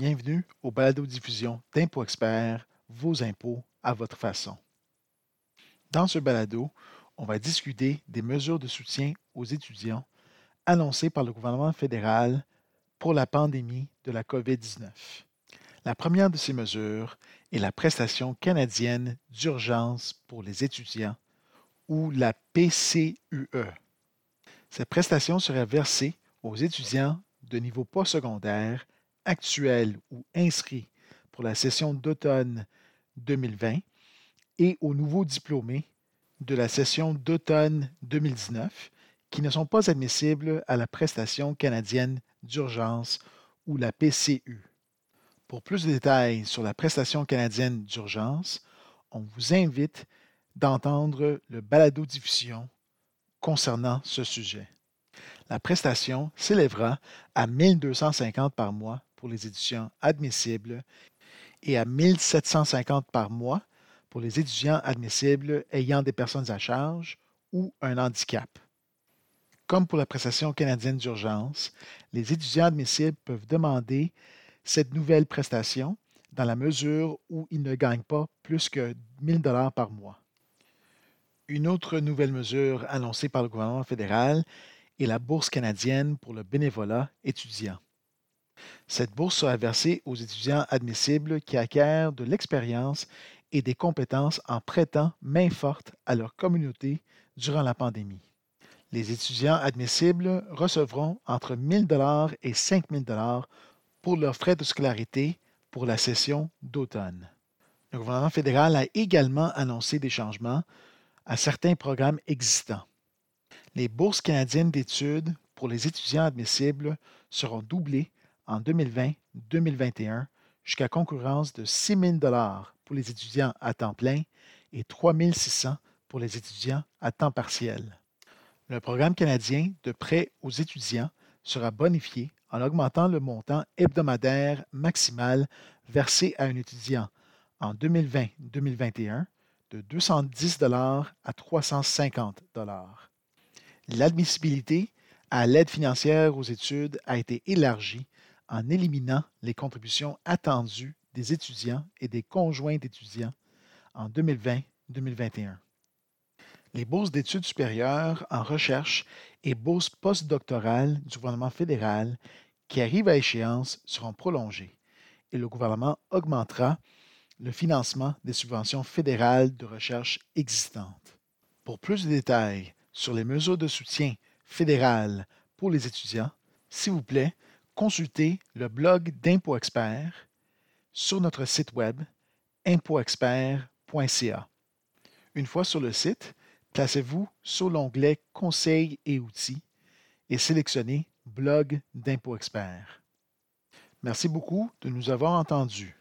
Bienvenue au balado-diffusion d'Impôt Expert, vos impôts à votre façon. Dans ce balado, on va discuter des mesures de soutien aux étudiants annoncées par le gouvernement fédéral pour la pandémie de la COVID-19. La première de ces mesures est la prestation canadienne d'urgence pour les étudiants ou la PCUE. Cette prestation serait versée aux étudiants de niveau postsecondaire actuels ou inscrits pour la session d'automne 2020 et aux nouveaux diplômés de la session d'automne 2019 qui ne sont pas admissibles à la prestation canadienne d'urgence ou la PCU. Pour plus de détails sur la prestation canadienne d'urgence, on vous invite d'entendre le balado-diffusion concernant ce sujet. La prestation s'élèvera à 1250 par mois pour les étudiants admissibles et à 1750 par mois pour les étudiants admissibles ayant des personnes à charge ou un handicap. Comme pour la prestation canadienne d'urgence, les étudiants admissibles peuvent demander cette nouvelle prestation dans la mesure où ils ne gagnent pas plus que 1000 dollars par mois. Une autre nouvelle mesure annoncée par le gouvernement fédéral est la bourse canadienne pour le bénévolat étudiant. Cette bourse sera versée aux étudiants admissibles qui acquièrent de l'expérience et des compétences en prêtant main forte à leur communauté durant la pandémie. Les étudiants admissibles recevront entre 1 000 et 5 000 pour leurs frais de scolarité pour la session d'automne. Le gouvernement fédéral a également annoncé des changements à certains programmes existants. Les bourses canadiennes d'études pour les étudiants admissibles seront doublées en 2020-2021 jusqu'à concurrence de 6 000 pour les étudiants à temps plein et 3 600 pour les étudiants à temps partiel. Le programme canadien de prêt aux étudiants sera bonifié en augmentant le montant hebdomadaire maximal versé à un étudiant en 2020-2021 de 210 à 350 L'admissibilité à l'aide financière aux études a été élargie en éliminant les contributions attendues des étudiants et des conjoints d'étudiants en 2020-2021. Les bourses d'études supérieures en recherche et bourses postdoctorales du gouvernement fédéral qui arrivent à échéance seront prolongées et le gouvernement augmentera le financement des subventions fédérales de recherche existantes. Pour plus de détails sur les mesures de soutien fédéral pour les étudiants, s'il vous plaît, consultez le blog d'Impôt Expert sur notre site web impoexpert.ca. Une fois sur le site, placez-vous sur l'onglet Conseils et outils et sélectionnez Blog d'Impôt Expert. Merci beaucoup de nous avoir entendus.